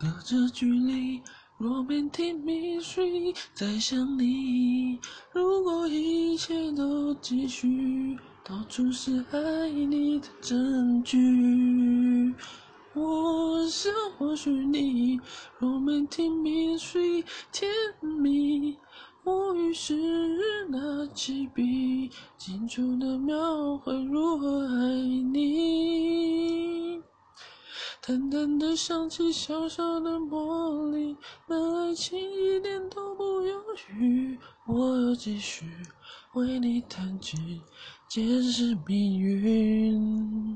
隔着距离，romantic mystery，在想你。如果一切都继续，到处是爱你的证据。我想或许你，romantic mystery，甜蜜。我于是拿起笔，清楚的描绘如何淡淡的香气，小小的魔力，那爱情一点都不犹豫。我要继续为你弹琴，解释命运。